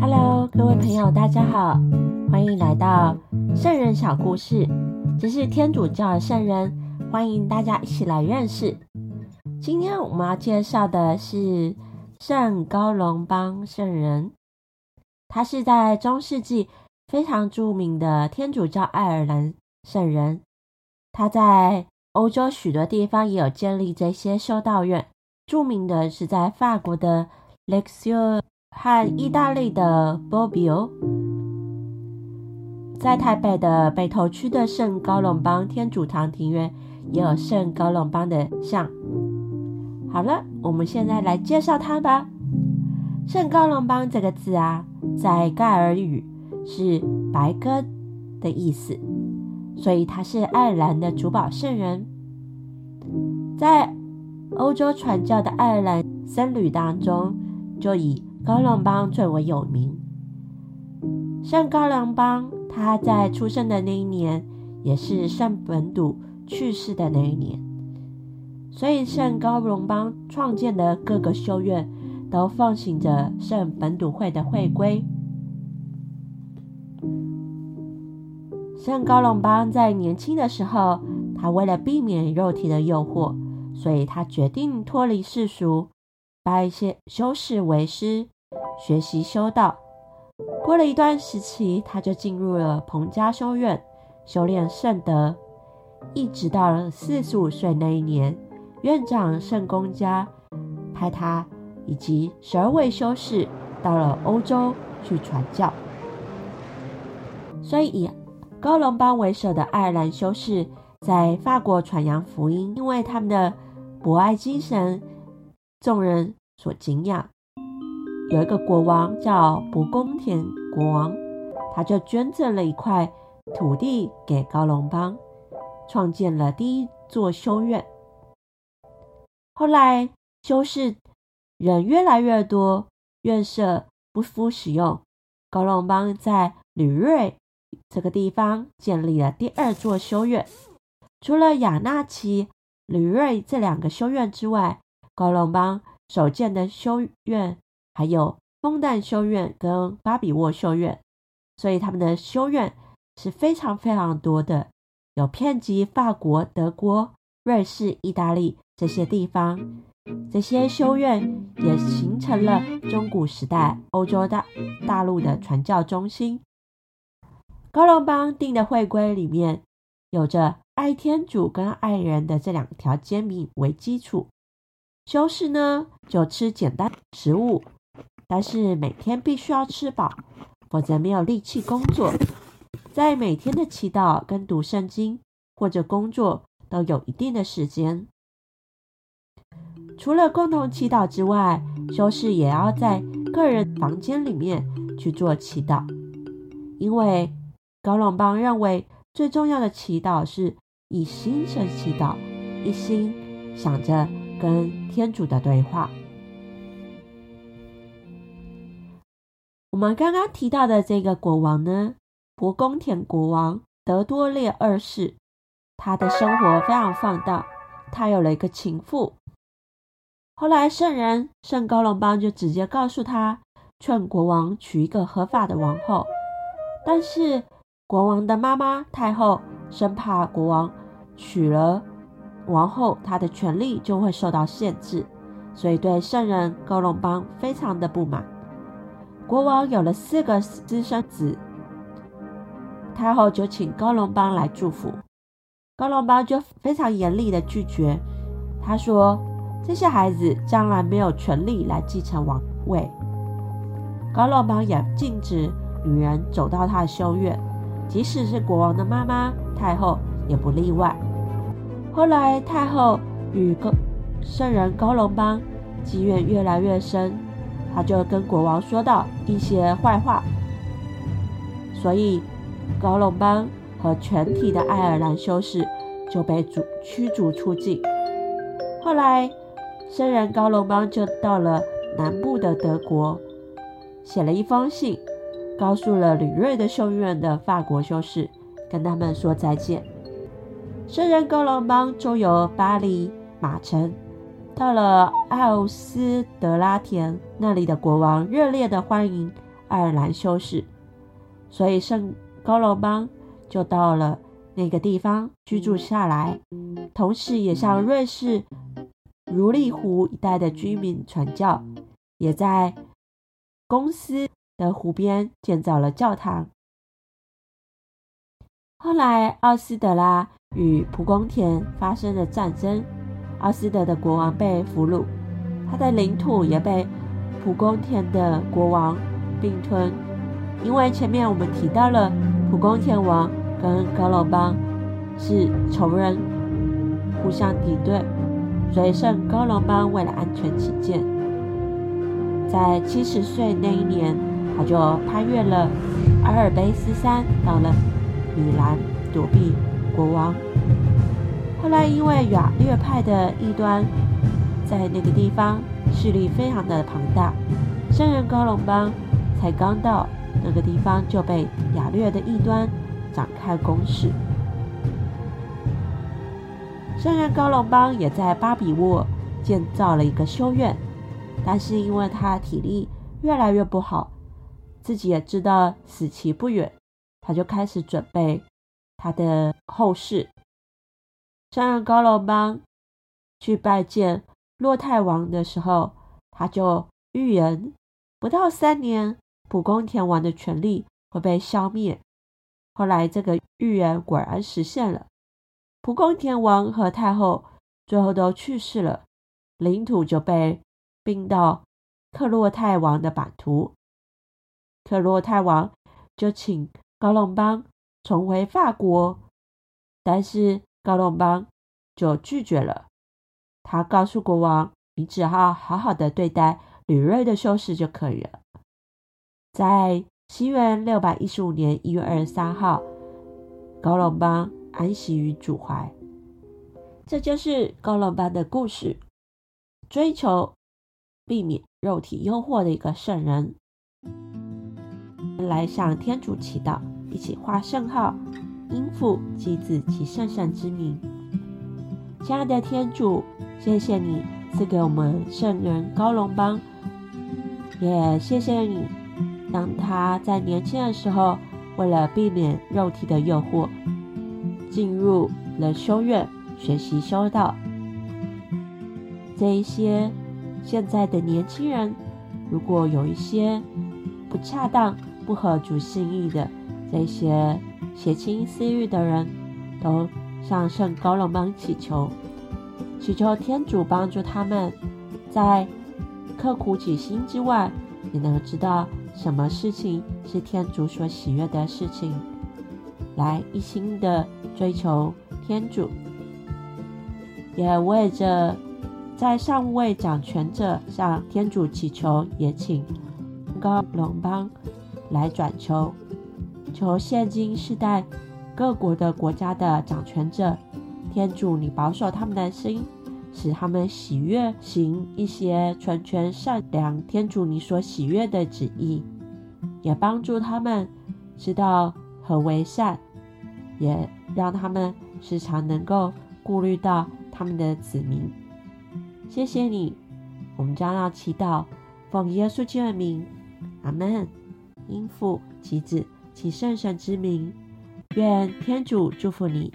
Hello，各位朋友，大家好，欢迎来到圣人小故事。这是天主教的圣人，欢迎大家一起来认识。今天我们要介绍的是圣高隆邦圣人，他是在中世纪非常著名的天主教爱尔兰圣人。他在欧洲许多地方也有建立这些修道院，著名的是在法国的 Lexio。和意大利的 Bobbio，在台北的北投区的圣高隆邦天主堂庭院也有圣高隆邦的像。好了，我们现在来介绍它吧。圣高隆邦这个字啊，在盖尔语是白鸽的意思，所以他是爱尔兰的主保圣人。在欧洲传教的爱尔兰僧侣当中，就以高隆邦最为有名。圣高隆邦他在出生的那一年，也是圣本笃去世的那一年，所以圣高隆邦创建的各个修院都奉行着圣本笃会的会规。圣高隆邦在年轻的时候，他为了避免肉体的诱惑，所以他决定脱离世俗。拜一些修士为师，学习修道。过了一段时期，他就进入了彭家修院修炼圣德，一直到了四十五岁那一年，院长圣公家派他以及十二位修士到了欧洲去传教。所以，以高隆邦为首的爱尔兰修士在法国传扬福音，因为他们的博爱精神。众人所敬仰，有一个国王叫不公田国王，他就捐赠了一块土地给高隆邦，创建了第一座修院。后来修士人越来越多，院舍不敷使用，高隆邦在吕瑞这个地方建立了第二座修院。除了雅纳奇、吕瑞这两个修院之外，高隆邦首建的修院还有枫丹修院跟巴比沃修院，所以他们的修院是非常非常多的，有遍及法国、德国、瑞士、意大利这些地方。这些修院也形成了中古时代欧洲大大陆的传教中心。高隆邦定的会规里面有着爱天主跟爱人的这两条诫命为基础。修士呢，就吃简单食物，但是每天必须要吃饱，否则没有力气工作。在每天的祈祷跟读圣经或者工作都有一定的时间。除了共同祈祷之外，修士也要在个人房间里面去做祈祷，因为高隆邦认为最重要的祈祷是以心神祈祷，一心想着。跟天主的对话。我们刚刚提到的这个国王呢，博宫田国王德多列二世，他的生活非常放荡，他有了一个情妇。后来圣人圣高隆邦就直接告诉他，劝国王娶一个合法的王后。但是国王的妈妈太后生怕国王娶了。王后她的权力就会受到限制，所以对圣人高隆邦非常的不满。国王有了四个私生子，太后就请高隆邦来祝福。高隆邦就非常严厉的拒绝，他说这些孩子将来没有权利来继承王位。高隆邦也禁止女人走到他的修院，即使是国王的妈妈太后也不例外。后来，太后与高圣人高隆邦积怨越来越深，他就跟国王说到一些坏话，所以高隆邦和全体的爱尔兰修士就被逐驱逐出境。后来，圣人高隆邦就到了南部的德国，写了一封信，告诉了吕瑞的修院的法国修士，跟他们说再见。圣人高隆邦周游巴黎、马城，到了奥斯德拉田那里的国王热烈的欢迎爱尔兰修士，所以圣高隆邦就到了那个地方居住下来，同时也向瑞士如利湖一带的居民传教，也在公司的湖边建造了教堂。后来，奥斯德拉与蒲公田发生了战争，奥斯德的国王被俘虏，他的领土也被蒲公田的国王并吞。因为前面我们提到了蒲公田王跟高隆邦是仇人，互相敌对，所以圣高隆邦为了安全起见，在七十岁那一年，他就攀越了阿尔卑斯山，到了。米兰躲避国王，后来因为雅略派的异端在那个地方势力非常的庞大，圣人高隆邦才刚到那个地方就被雅略的异端展开攻势。圣人高隆邦也在巴比沃建造了一个修院，但是因为他体力越来越不好，自己也知道死期不远。他就开始准备他的后事。圣人高隆邦去拜见洛泰王的时候，他就预言不到三年，蒲公田王的权力会被消灭。后来这个预言果然实现了，蒲公田王和太后最后都去世了，领土就被并到克洛泰王的版图。克洛泰王就请。高隆邦重回法国，但是高隆邦就拒绝了。他告诉国王：“你只好好好的对待吕瑞的修士就可以了。”在西元六百一十五年一月二十三号，高隆邦安息于主怀。这就是高隆邦的故事，追求避免肉体诱惑的一个圣人。来向天主祈祷，一起画圣号，应父及子及圣神之名。亲爱的天主，谢谢你赐给我们圣人高隆邦，也谢谢你让他在年轻的时候，为了避免肉体的诱惑，进入了修院学习修道。这一些现在的年轻人，如果有一些不恰当，不合主心意的这些邪情私欲的人，都向圣高隆邦祈求，祈求天主帮助他们，在刻苦己心之外，也能知道什么事情是天主所喜悦的事情，来一心的追求天主，也为着在上位掌权者向天主祈求，也请高隆邦。来转求，求现今世代各国的国家的掌权者，天主你保守他们的心，使他们喜悦行一些纯全善良天主你所喜悦的旨意，也帮助他们知道何为善，也让他们时常能够顾虑到他们的子民。谢谢你，我们将要祈祷，奉耶稣基督的名，阿门。因父及子及圣神之名，愿天主祝福你。